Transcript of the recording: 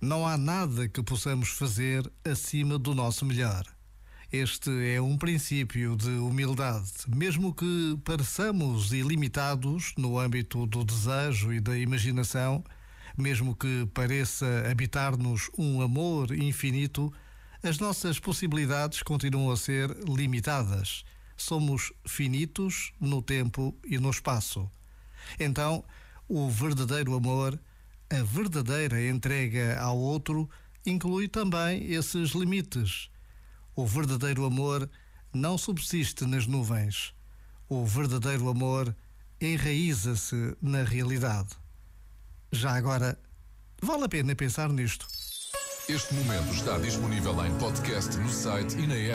Não há nada que possamos fazer acima do nosso melhor. Este é um princípio de humildade, mesmo que pareçamos ilimitados no âmbito do desejo e da imaginação, mesmo que pareça habitar-nos um amor infinito, as nossas possibilidades continuam a ser limitadas. Somos finitos no tempo e no espaço. Então, o verdadeiro amor a verdadeira entrega ao outro inclui também esses limites. O verdadeiro amor não subsiste nas nuvens. O verdadeiro amor enraiza-se na realidade. Já agora, vale a pena pensar nisto. Este momento está disponível em podcast no site e na app.